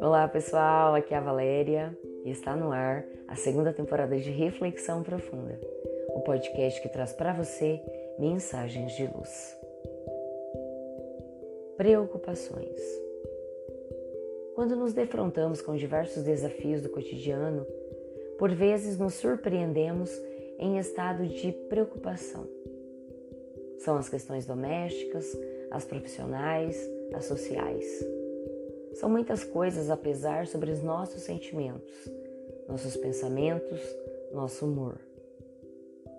Olá pessoal, aqui é a Valéria e está no ar a segunda temporada de Reflexão Profunda, o podcast que traz para você mensagens de luz. Preocupações. Quando nos defrontamos com diversos desafios do cotidiano, por vezes nos surpreendemos em estado de preocupação. São as questões domésticas, as profissionais, as sociais. São muitas coisas a pesar sobre os nossos sentimentos, nossos pensamentos, nosso humor.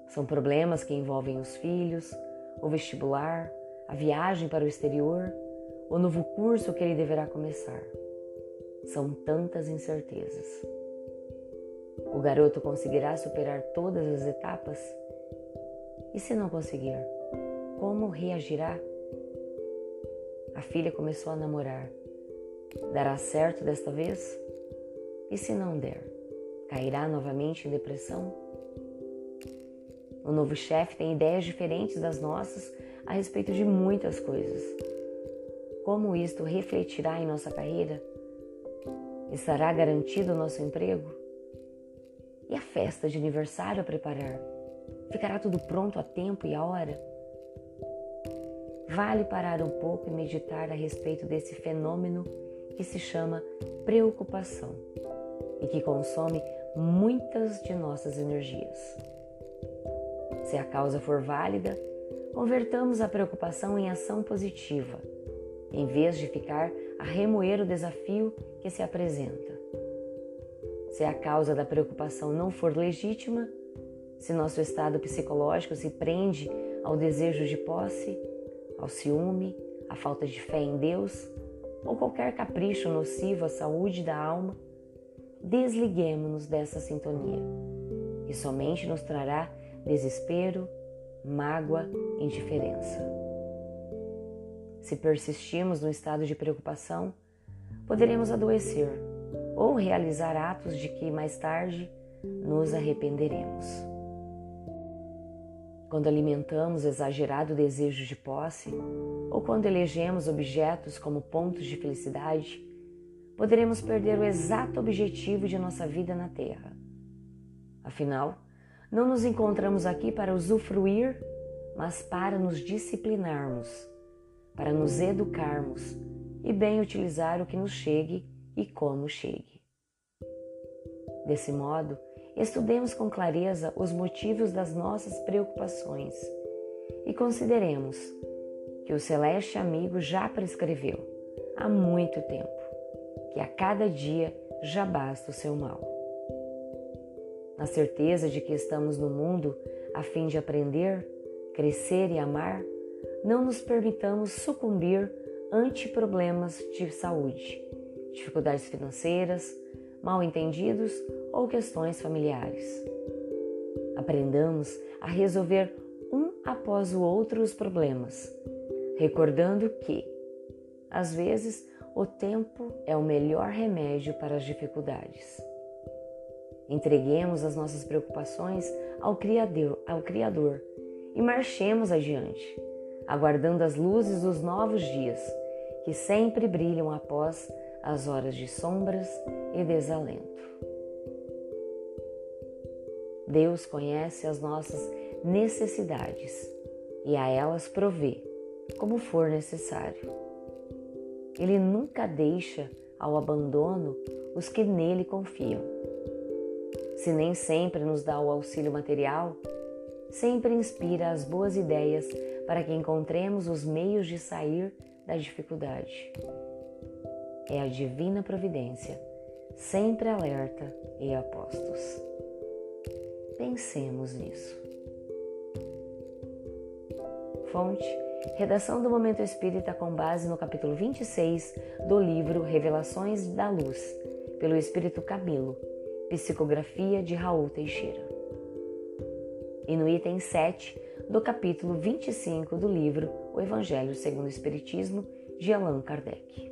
São problemas que envolvem os filhos, o vestibular, a viagem para o exterior, o novo curso que ele deverá começar. São tantas incertezas. O garoto conseguirá superar todas as etapas? E se não conseguir, como reagirá? A filha começou a namorar. Dará certo desta vez? E se não der, cairá novamente em depressão? O novo chefe tem ideias diferentes das nossas a respeito de muitas coisas. Como isto refletirá em nossa carreira? Estará garantido o nosso emprego? E a festa de aniversário a preparar? Ficará tudo pronto a tempo e a hora? Vale parar um pouco e meditar a respeito desse fenômeno que se chama preocupação e que consome muitas de nossas energias. Se a causa for válida, convertamos a preocupação em ação positiva, em vez de ficar a remoer o desafio que se apresenta. Se a causa da preocupação não for legítima, se nosso estado psicológico se prende ao desejo de posse, ao ciúme, à falta de fé em Deus ou qualquer capricho nocivo à saúde da alma, desliguemos-nos dessa sintonia e somente nos trará desespero, mágoa, indiferença. Se persistirmos no estado de preocupação, poderemos adoecer ou realizar atos de que mais tarde nos arrependeremos. Quando alimentamos exagerado desejo de posse ou quando elegemos objetos como pontos de felicidade, poderemos perder o exato objetivo de nossa vida na Terra. Afinal, não nos encontramos aqui para usufruir, mas para nos disciplinarmos, para nos educarmos e bem utilizar o que nos chegue e como chegue. Desse modo, estudemos com clareza os motivos das nossas preocupações e consideremos que o celeste amigo já prescreveu há muito tempo que a cada dia já basta o seu mal. Na certeza de que estamos no mundo a fim de aprender, crescer e amar, não nos permitamos sucumbir ante problemas de saúde dificuldades financeiras, mal entendidos ou questões familiares. Aprendamos a resolver um após o outro os problemas, recordando que, às vezes, o tempo é o melhor remédio para as dificuldades. Entreguemos as nossas preocupações ao Criador, ao Criador e marchemos adiante, aguardando as luzes dos novos dias que sempre brilham após as horas de sombras e desalento. Deus conhece as nossas necessidades e a elas provê, como for necessário. Ele nunca deixa ao abandono os que nele confiam. Se nem sempre nos dá o auxílio material, sempre inspira as boas ideias para que encontremos os meios de sair da dificuldade é a divina providência, sempre alerta e apostos. Pensemos nisso. Fonte: Redação do Momento Espírita com base no capítulo 26 do livro Revelações da Luz, pelo Espírito Camilo, psicografia de Raul Teixeira. E no item 7 do capítulo 25 do livro O Evangelho segundo o Espiritismo, de Allan Kardec.